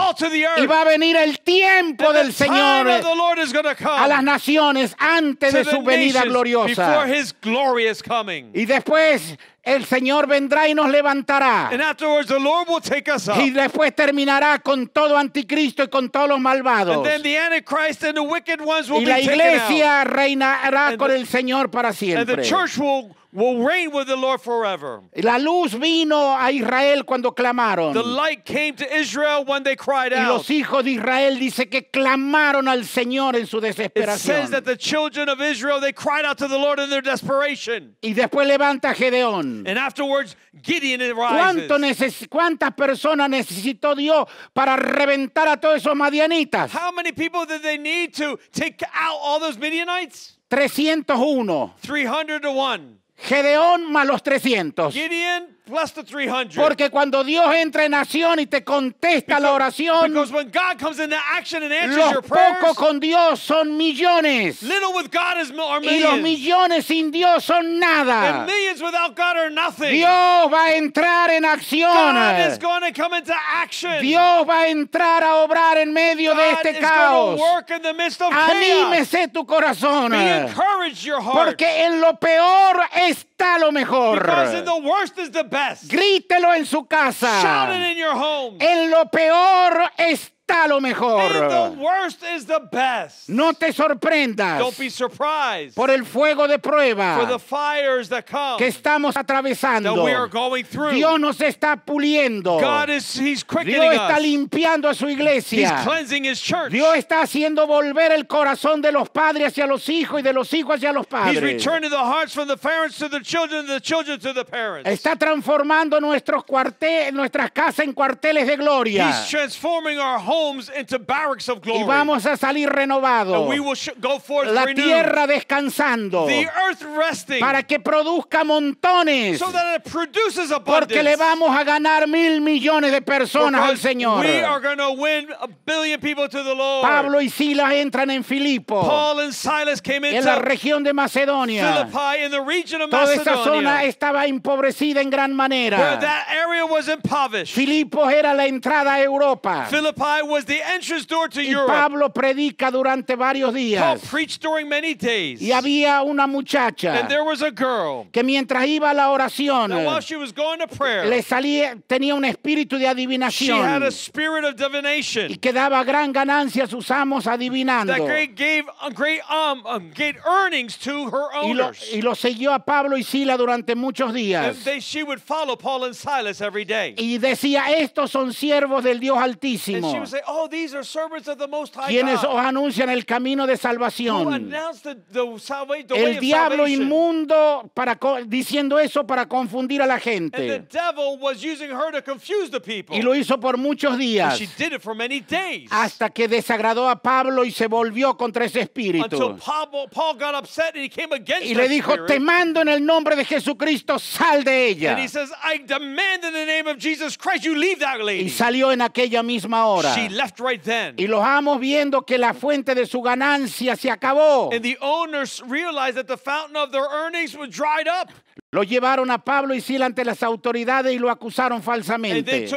y va a venir el tiempo del Señor of the Lord is going to come a las naciones antes de su venida gloriosa. before his glorious coming. Y después el Señor vendrá y nos levantará. And afterwards, the Lord will take us up. Y después terminará con todo anticristo y con todos los malvados. And then the Antichrist and the wicked ones will Y be la taken out. iglesia reinará And con the- el Señor para And the siempre. church will, will reign with the Lord forever. La luz vino a Israel cuando clamaron. The light came to Israel when they cried Y out. los hijos de Israel dice que clamaron al Señor en su It says desesperación. that the children of Israel, they cried out to the Lord in their desperation. Y después levanta Gedeón. And afterwards, Gideon arises. ¿Cuánto neces- ¿Cuántas personas necesitó Dios para reventar a todos esos madianitas? How many people did they need to take out all those Midianites? 301. 300 to 1. Gedeón más los 300. Gideon plus the 300. Porque cuando Dios entra en acción y te contesta la oración, Because when God comes into action and answers los your prayers, pocos con Dios son millones. little with God is mil- are Y los millions. millones sin Dios son And nada. millions without God are nothing. Dios va a entrar en acción. God is going to come into action. Dios va a entrar a obrar en medio de este is caos. going to work in the midst of chaos. Anímese tu corazón. Be encouraged your heart. Porque en lo peor está lo mejor. because in the worst is the best. Grítelo en su Shout it casa. in your home. En lo peor está lo In the mejor. worst is the best. No te sorprendas Don't be surprised por el fuego de for the prueba fires that come que estamos that atravesando. we are going through. Dios nos está puliendo. God is He's quickening Dios está us. limpiando a su He's iglesia. cleansing His church. Dios está haciendo volver el corazón de los padres hacia los hijos y de los hijos hacia los He's padres. returning the hearts from the parents to the children, the children to the parents. Está transformando nuestros cuarteles, nuestras casas en cuarteles de gloria. He's transforming our homes homes into barracks of glory. y vamos a salir and we renovados. will go forth La renewed. tierra descansando the earth resting para que produzca montones. so that it produces abundance. Porque le vamos a ganar mil millones de personas al Señor. We are going to win a billion people to the Lord. Pablo y Silas entran en Filipo, Paul and Silas came en la into región de Macedonia. Philippi in the region of Toda esa zona Macedonia, estaba empobrecida en gran where manera. that area was impoverished. Filipos era la entrada a Europa. Philippi was the entrance door to Y Europe. Pablo predica durante varios Paul días. preached during many days. Y había una muchacha And there was a girl. que mientras iba a la oración And while she was going to prayer, le salía, tenía un espíritu de she had adivinación a spirit of y divination que daba gran ganancia a sus amos adivinando. that great gave great um, great earnings to her Y lo, owners. y lo siguió a Pablo y Sila durante muchos And días. they, she would follow Paul and Silas every day. Y decía, estos son siervos del Dios And Altísimo, say, "Oh, these are servants of the Most High quienes os anuncian el camino de salvación. the, the, the El diablo salvation." inmundo para diciendo eso para confundir a la And the gente. devil was using her to confuse the people. Y lo hizo por muchos días she did it for many days. hasta que desagradó a Pablo y se volvió contra ese Until espíritu. Paul, Paul got upset and he came against Y le dijo, spirit. te mando en el nombre de Jesucristo, sal de ella. And he says, I demand in the name of Jesus Christ, you leave that Y salió en aquella misma hora. She left right then. Y los amos viendo que la fuente de su ganancia se acabó. And the owners realized that the fountain of their earnings was dried up. Lo llevaron a Pablo y Sila ante las autoridades y lo acusaron And they falsamente.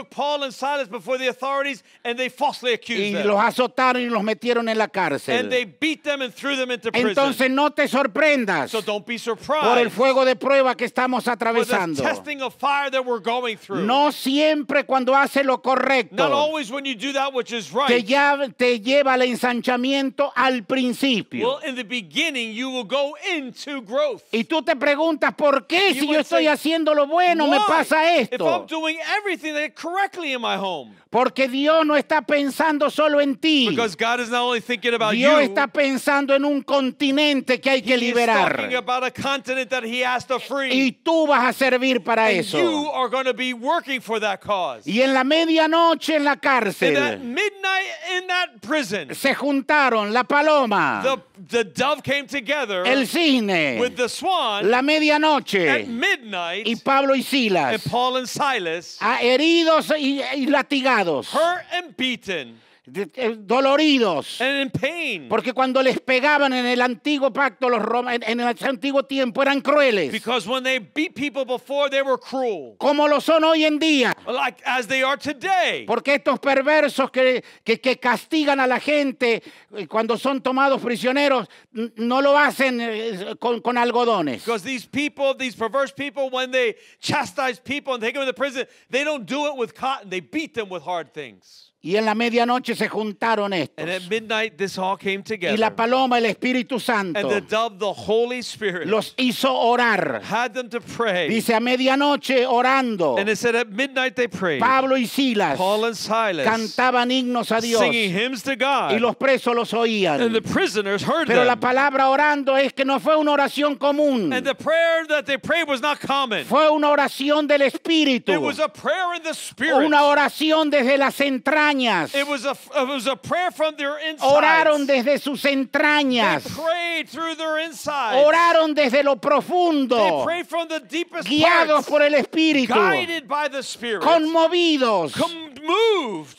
Y los azotaron y los metieron en la And they cárcel. beat them and threw them into prison. Entonces no te sorprendas so don't be por el fuego de prueba que estamos atravesando. No siempre cuando hace lo correcto always when you do that which is te, right. lla- te lleva al ensanchamiento al principio. Well, in the you will go into. Y tú te preguntas, ¿por qué Si yo estoy haciendo lo bueno me pasa If I'm esto? doing everything that correctly in my home, Porque Dios no está pensando solo en ti. because God is not only thinking about Dios you, está pensando en un continente que hay que liberar. talking about a continent that He has to free. Y tú vas a servir para and eso. you are going to be working for that cause. Y en la medianoche en la In that cárcel midnight in that prison, se juntaron la paloma, the, the dove came together el cine, with the swan la at medianoche midnight, y Pablo y and Silas, Paul and Silas, a- heridos y, y latigados, hurt and beaten doloridos. and in pain. Porque cuando les pegaban en el antiguo pacto, los roma- en en el antiguo tiempo eran crueles, Because when they beat people before, they were cruel, como lo son hoy en día. like as they are today. Porque estos perversos que, que- que castigan a la gente eh, cuando son tomados prisioneros no lo hacen eh, con, con algodones. Because these people, these perverse people, when they chastise people and take them into prison, they don't do it with cotton. They beat them with hard things. Y en la medianoche se juntaron And at estos. midnight, this all came Y together. la paloma, el Espíritu Santo, And the dove, the Holy Spirit, los hizo orar. had them to pray. Dice a medianoche orando. And it said at midnight they prayed. Pablo y Silas Paul and Silas cantaban himnos a Dios singing hymns to y God. los presos los oían. And the prisoners heard Pero la them. palabra orando es que no fue una oración común. And the prayer that they prayed was not common. Fue una oración del Espíritu. It was a prayer in the Spirit. Una oración desde las entrañas. It was a, it was a prayer from their Oraron insides. desde sus They entrañas. prayed through their insides. Oraron desde lo They profundo. prayed from the deepest Guiados parts, por el Espíritu. guided by the Spirit, Conmovidos.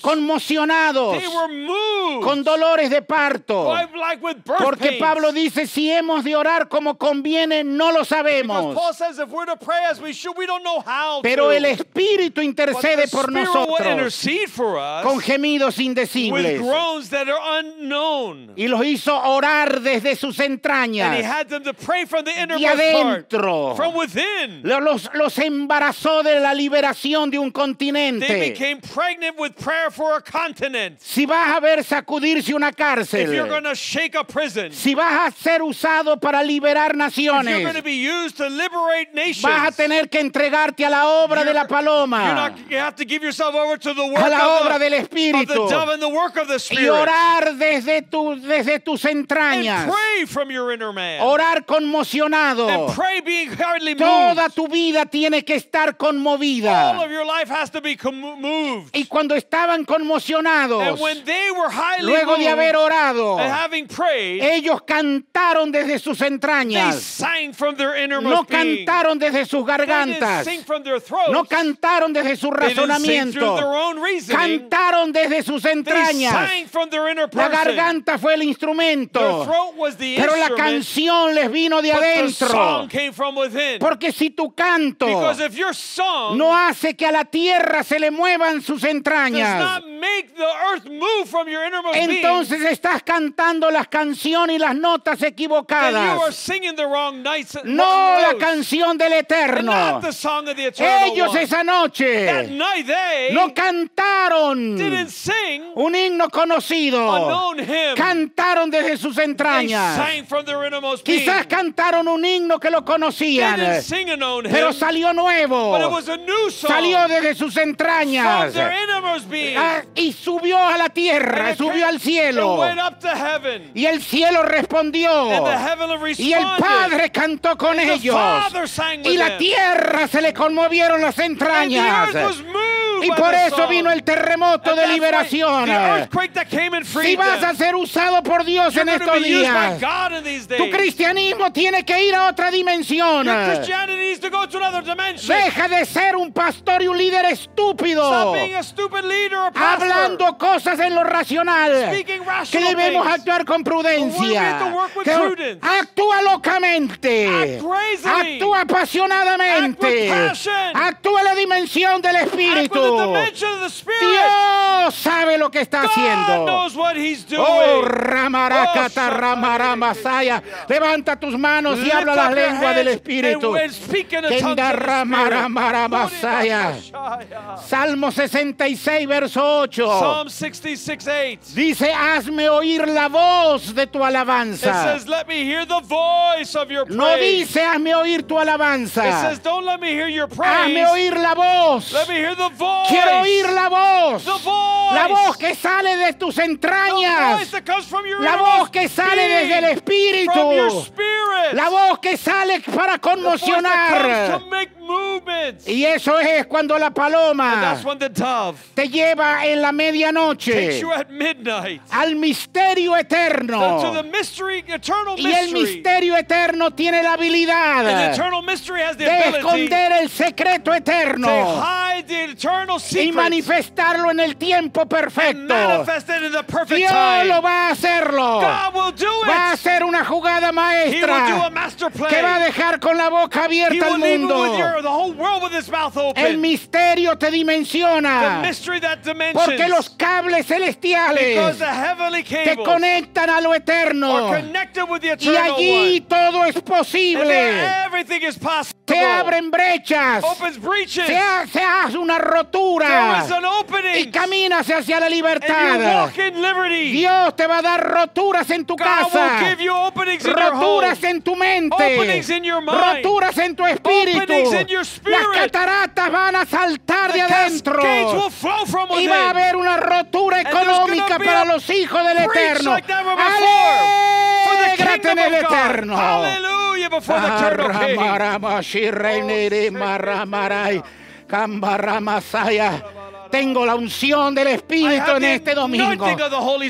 Conmocionados. They were moved Con dolores de parto. by- like with birth Porque pains. Pablo dice, si hemos de orar como conviene, no lo sabemos. Paul says if we're to pray as we should, we don't know how Pero el Espíritu But intercede the por nosotros intercede for us con gemidos with indecibles. groans that are unknown. Y los hizo orar desde sus And he entrañas. had them to pray from the Y part, adentro. from within. Lo- Los, los embarazó de la liberación de un They continente. became pregnant with prayer for a continent. Si vas a ver sacudirse una If you're cárcel, going to shake a prison, si vas a ser usado para liberar if you're going naciones, to be used to liberate nations, vas a tener que entregarte a la obra de la paloma, not, you have to give yourself over to the work a la of obra the, del of Espíritu dove and the work of the y orar desde, tu, desde tus And entrañas. pray from your inner man. Orar conmocionado. And pray being hardly Toda moved. tu vida tiene que estar All conmovida. of your life has to be com- moved. Y cuando estaban And conmocionados, when they were highly luego de haber orado, and having prayed, ellos cantaron desde sus they entrañas. sang from their No being. cantaron desde sus They didn't gargantas. sing from their throats. No cantaron desde su They didn't sing through razonamiento. their own reasoning. Cantaron desde sus entrañas. La garganta fue el instrumento. Pero la canción les vino de adentro. song came from within. Porque si tu canto no hace que a la tierra se le muevan sus entrañas, entonces estás cantando las canciones y las notas equivocadas. No la canción del Eterno. Ellos esa noche no cantaron didn't sing un himno conocido. hymn. Cantaron desde sus entrañas. Quizás cantaron un himno que lo conocían, pero salió nuevo. Salió desde sus entrañas ah, y subió a la tierra, subió al cielo. went up to heaven. Y el cielo respondió. Y el. Padre cantó con ellos. Y la tierra se le conmovieron las entrañas. Y por eso vino el terremoto And de liberación. Si vas a ser usado por Dios en estos días, tu cristianismo tiene que ir a otra dimensión. Deja de ser un pastor y un líder estúpido. Hablando cosas en lo racional. Que debemos actuar con prudencia Que actúa locamente. Actúa apasionadamente. Actúa en la dimensión del espíritu Dios sabe lo que está haciendo knows what He's doing. Oh, ramaracata, Oh, ramaramasaya. Levanta tus manos y habla your lenguas del Espíritu. Salmo 66, verso 8. Psalm 66, 8. Dice, hazme oír la voz de tu alabanza. says, Let me hear the voice of your No dice, hazme oír tu alabanza. says, Don't let me hear your praise. Hazme oír la voz. Let me hear the voice. Quiero oír la voz. The voice. La voz que sale de tus The voice entrañas. that comes from your La voz que sale desde el Espíritu. From your spirit. La voz que sale para The voice that comes conmocionar. to make movements. Y eso es cuando la paloma te lleva en la medianoche you at midnight al misterio eterno. mystery, Y el misterio eterno tiene la habilidad de esconder el secreto to eterno y manifestarlo en el tiempo perfecto. Dios time. lo va a hacerlo. Va a hacer una jugada maestra que va a dejar con la boca abierta al mundo. your, El misterio te dimensiona porque los cables celestiales te conectan a lo eterno. Y allí todo es posible. Se abren brechas. Opens breaches. Se, ha- se hace una There rotura. is an Y caminas hacia la And you libertad. walk in liberty. Dios te va a dar roturas en tu God will casa. give you openings in your home. Roturas en tu mente. Openings in your mind. Roturas en tu espíritu. Openings in your spirit. Las cataratas van a saltar de adentro. cascades will flow from Y va a haber una rotura económica para a los hijos del Eterno. like Alégrate en el. Eterno. Hallelujah before the. Arramaramashi, maramaray, cambaramasaya. Tengo la unción del Espíritu en este domingo. anointing of the Holy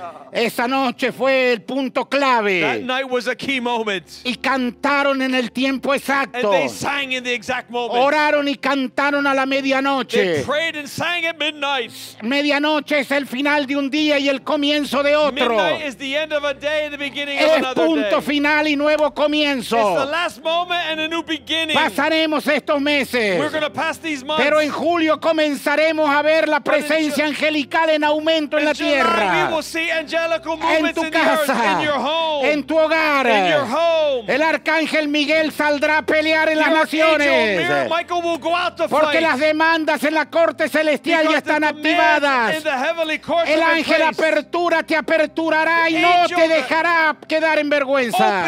That. Esa noche fue el punto clave. night was a key moment. Y cantaron en el tiempo And exacto. they sang in the exact moment. Oraron y cantaron a la They medianoche. prayed and sang at midnight. Medianoche es el final de un día y el comienzo de otro. Midnight is the end of a day and the beginning of Es another day. punto final y nuevo It's the comienzo. last moment and a new beginning. Pasaremos estos meses. We're pass these months. Pero en julio comenzaremos a ver la presencia angelical en aumento en la we tierra. will see en tu casa, en tu hogar. El arcángel Miguel saldrá a pelear en las naciones. Porque las demandas en la corte celestial ya están activadas. El ángel apertura te aperturará y no te dejará quedar en vergüenza.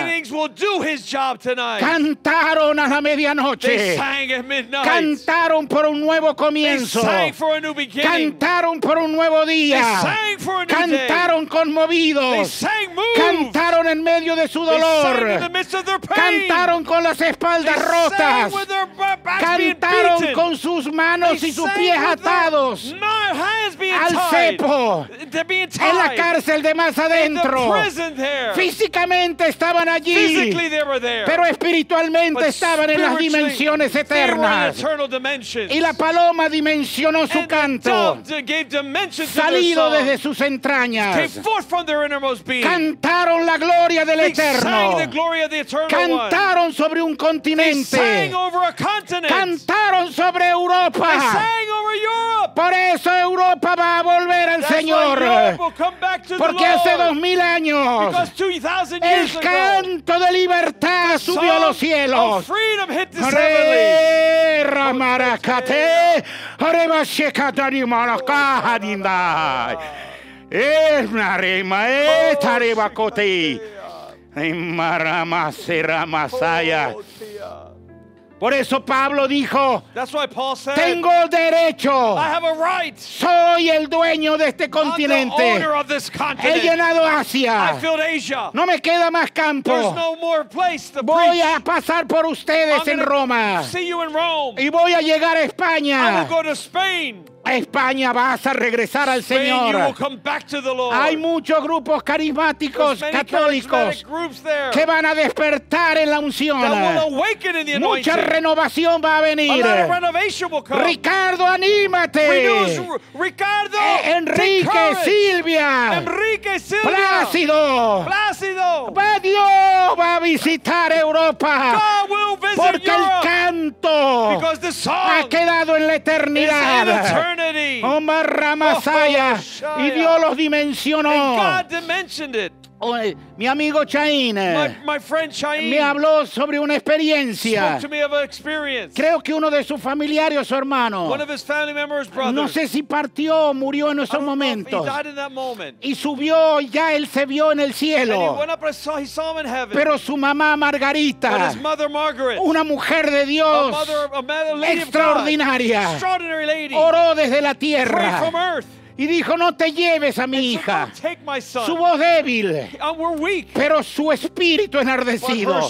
Cantaron a la medianoche. sang at midnight. Cantaron por un nuevo comienzo. Cantaron por un nuevo día. Cantaron Conmovidos. Cantaron en medio de su dolor. Cantaron con las espaldas rotas. Cantaron con sus manos y sus pies atados. al cepo. En la cárcel de más adentro. Físicamente estaban allí, pero espiritualmente estaban en las dimensiones eternas. Y la paloma dimensionó su canto, salido desde sus Came entrañas. forth from their innermost being. Cantaron la gloria del They sang eterno. the glory of the eternal one. Cantaron sobre un They continente. sang over a continent. Cantaron sobre They Europa. sang over Europe. Por eso Europa va a volver al That's Señor. Europe will come back to Porque the Lord. hace dos mil años Because 2,000 el ago, canto de libertad subió a los cielos. of freedom hit the heavenlies. Re ramarakate, remashekatari marakahadindai. Es narima, es tarebakoti. Maramaseramasaya. Por eso Pablo dijo, said, tengo derecho, I have a right. soy el dueño de este continente. He llenado Asia. No me queda más campo. no more place to Voy a pasar por ustedes I'm en Roma. Y voy a llegar a España. A España vas a regresar al Señor. Hay muchos grupos carismáticos católicos que van a despertar en la unción. Mucha renovación va a venir. Ricardo, anímate. Ricardo, Eh, Enrique. Silvia, Enrique Silvia, Plácido. Plácido. Va Dios va a visitar Europa. Porque el canto ha quedado en la eternidad. Eternity. Omar Ramasaya Oh, y Dios los And dimensionó. God dimensioned it. Oye, Mi amigo Chaín My, my friend Shaim me habló sobre una experiencia. spoke to me of an experience. Creo que uno de sus familiares o su hermano, One of his family members, brothers, no sé si partió o murió en esos momentos. he died in that moment. Y subió, ya él se vio en el cielo. Pero su mamá Margarita, his mother Margaret, una mujer de Dios a mother extraordinaria, lady, oró desde la tierra. Y dijo, no te lleves a mi hija. "Don't take my son. Su voz débil, Uh, pero su espíritu enardecido.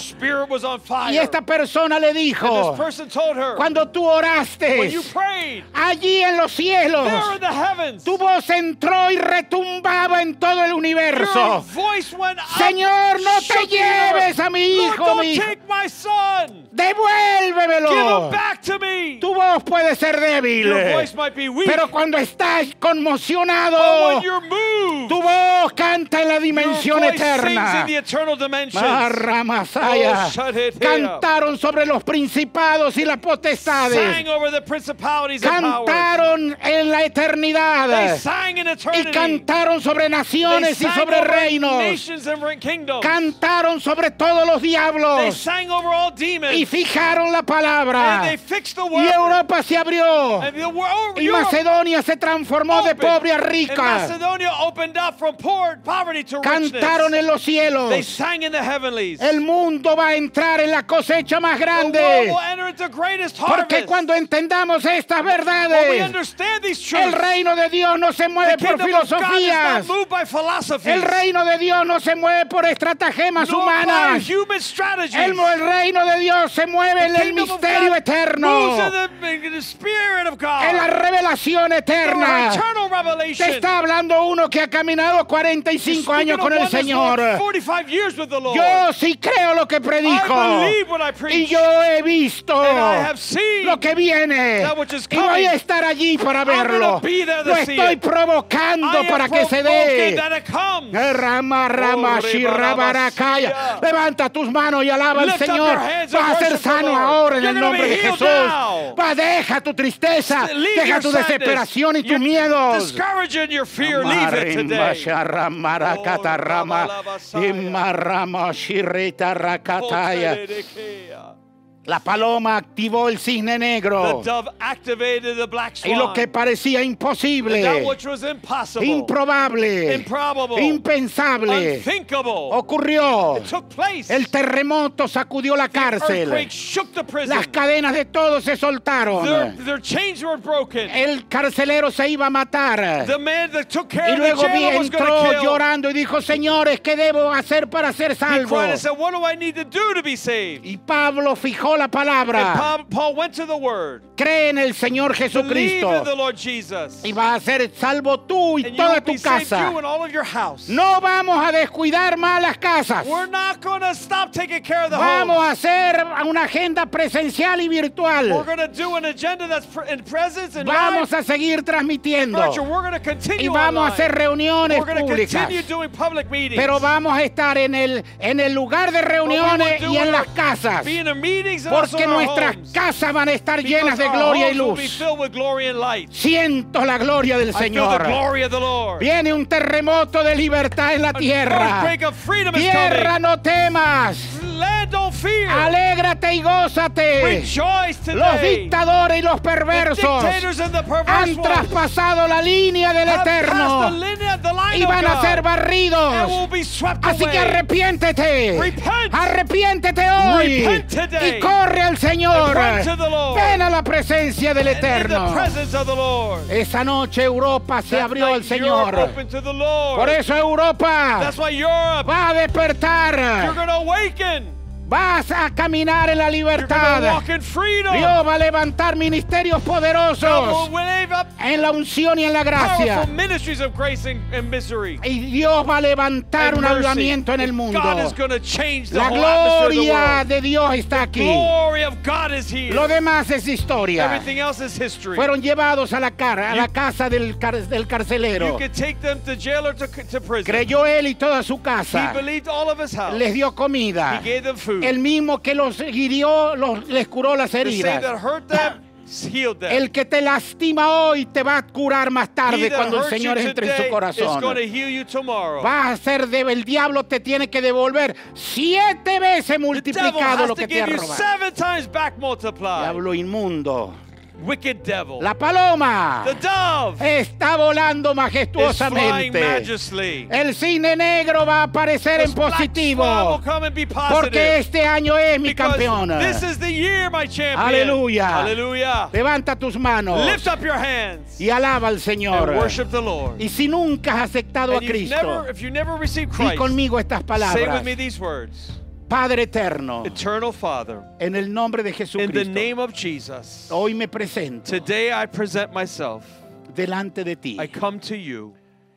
Y esta persona le dijo, cuando tú oraste allí en los cielos, tu voz entró y retumbaba en todo el universo. Señor, no te lleves a mi hijo, mi Devuélvemelo. Tu voz puede ser débil, pero cuando estás but you're moved, tu voz canta en la dimensión eterna. Marramasaya. Oh, Cantaron sobre los principados y las potestades. Cantaron en la eternidad. Y cantaron sobre naciones y sobre reinos. Cantaron sobre todos los diablos. Y fijaron la palabra. Y. Europa se abrió. world, Y Macedonia se transformó de. Pobre a And rica. Macedonia opened up from poor, poverty to Cantaron en los They cielos. sang in the heavenlies. El mundo va a entrar en la cosecha más grande. Porque cuando entendamos estas verdades, truths, el reino de Dios no se mueve por filosofías. El reino de Dios no se mueve por estratagemas humanas. El, el reino de Dios se mueve The en el misterio eterno, en la revelación eterna. Te está hablando uno que ha caminado 45 Speaking años con el Señor. walked 45 years with the Lord. Yo sí creo lo que I Y yo he visto lo que viene. Y voy a estar allí para to Lo estoy provocando para que se dé. Eh, Rama, rama, Oh, shirabarakaya. Levanta tus manos y alaba al Señor. Va a ser sano ahora en el nombre de Jesús. Va, deja tu tristeza, deja tu desesperación y tus your miedos. Discouragement, your fear, leave it today. Oh, La paloma activó el cisne The negro dove activated the black y swan. lo que parecía And that imposible, which was impossible, improbable, improbable, impensable, unthinkable, ocurrió. it took place. El terremoto sacudió la The earthquake cárcel. shook the prison. Las cadenas de todos se Their, soltaron. their chains were broken. El carcelero se iba a matar. the man that took care Y of the luego jailer was entró to kill. llorando y dijo, señores, ¿qué debo hacer para ser He salvo? cried and said, "What do I need to do to be saved?" Y Pablo fijó la palabra. Paul, went to the Word. Cree en el Señor Jesucristo. Y vas a ser salvo tú y and toda tu casa. No vamos a descuidar más las casas. We're not going to stop taking care of the Vamos home. a hacer una agenda presencial y virtual. do an agenda that's pre- in presence and Vamos live, a seguir transmitiendo. We're Y vamos a hacer reuniones We're públicas. doing public meetings. Pero vamos a estar en el, en el lugar de reuniones y en las casas. Be in the meetings Porque nuestras casas van a estar llenas de gloria y luz. Siento la gloria del Señor. Viene un terremoto de libertad en la tierra. Tierra, no temas. Alégrate y gózate. Los dictadores y los perversos han traspasado la línea del Eterno y van a ser barridos. Así que arrepiéntete. Arrepiéntete hoy. Y corre al Señor. Ven a la presencia del Eterno. Esa noche Europa se abrió al Señor. Por eso Europa va a despertar. Vas a caminar en la libertad. Dios va a levantar ministerios poderosos en la unción y en la gracia. Y Dios va a levantar un avivamiento en el mundo. La gloria de Dios está aquí. Lo demás es historia. Everything else is history. Fueron llevados a la, cara, a la casa del, car- del carcelero. could take them to jail or to, to prison. Creyó él y toda su casa. Les dio comida. Food. El mismo que los hirió, los, les curó las the same heridas. that hurt them, *coughs* healed them. El que te lastima hoy te va a curar más tarde cuando el Señor entre en su corazón. Vas a ser de el diablo te tiene que devolver siete veces multiplicado lo que te ha robado. seven times back multiplied. Diablo inmundo. Wicked devil. La paloma the dove está volando majestuosamente. El cine negro va a aparecer This en positivo. Porque este año es mi campeón. This is the year, my champion. Aleluya. Hallelujah. Levanta tus manos Lift up your hands y alaba al and Señor. worship the Lord. Y si nunca has aceptado a And you've Cristo, never, if you never received di Christ, conmigo estas say palabras. with me these words. Padre eterno, Eternal Father, en el nombre de in the Jesucristo, name of Jesus, hoy me presento today I present myself. delante de ti. I come to you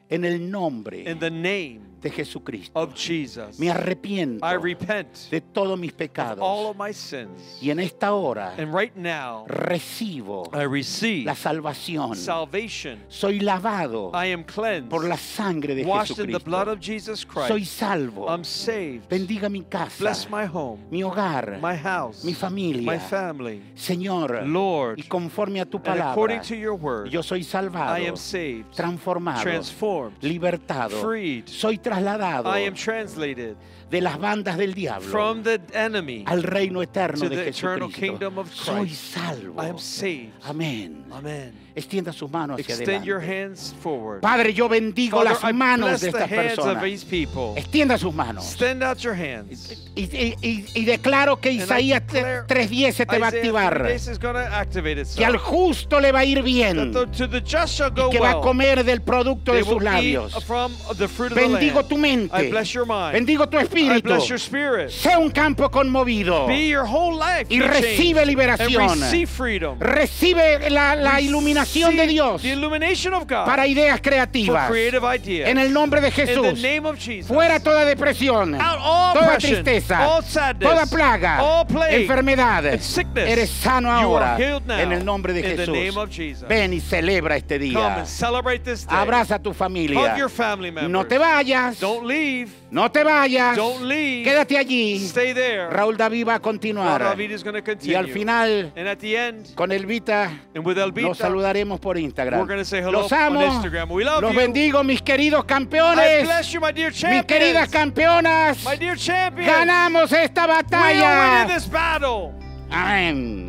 en el nombre in the name de Jesucristo. of Jesus. Me arrepiento I repent de todos mis of all pecados of my sins. y en esta hora And right now, recibo I receive la salvación. salvation. Soy lavado I am cleansed, por la sangre de washed in the blood Jesucristo. of Jesus Soy Christ. salvo. I'm saved. Bendiga mi casa, Bless my home, mi hogar, my house, mi my familia. family. Señor, Lord, y conforme a tu according palabra, to your word, yo soy I salvado, am saved, transformado, transformed, libertado, freed. soy trasladado I am translated de las bandas del diablo from the enemy. al reino eterno to de the eternal kingdom of Soy Christ. salvo. I am saved. Amén. Amen. Extienda sus manos hacia Extend your adelante. hands forward. Padre, yo bendigo Father, las manos de estas personas. Extienda sus manos. Extend out your hands. Y, y- y- y declaro que Isaías declare 3.10 se te va a activar. 3 is going to activate Que al justo le va a ir bien. Y que va a comer del producto de sus labios. from the fruit of the Bendigo tu I mente. bless your mind. Bendigo tu I espíritu. bless your spirit. Sea un campo conmovido. Be your whole life. Y recibe liberación. Recibe la, la iluminación de Receive Dios The illumination of God. para ideas for creativas. creative ideas. En el nombre de In the Jesús. name of Jesus. Fuera toda depresión, Out all toda tristeza, all sadness, toda plaga, all plague, enfermedad. and sickness. Eres sano You ahora are healed now en el nombre de in the Jesús. name of Jesus. Ven y celebra este Come día. and celebrate this day. Abraza a tu familia. Hug your family members. No te vayas. Don't leave. No te vayas. Don't leave. Quédate allí. Stay there. Raúl David va a continuar. David is going to Y continue. al final, and at the end, con Elvita, and with Elvita, los saludaremos por Instagram. We're say hello Los amo. on Instagram. We love los you. bendigo, mis queridos I campeones. bless you, my dear Mis queridas campeonas. my dear champions. Ganamos esta batalla. battle. Amén.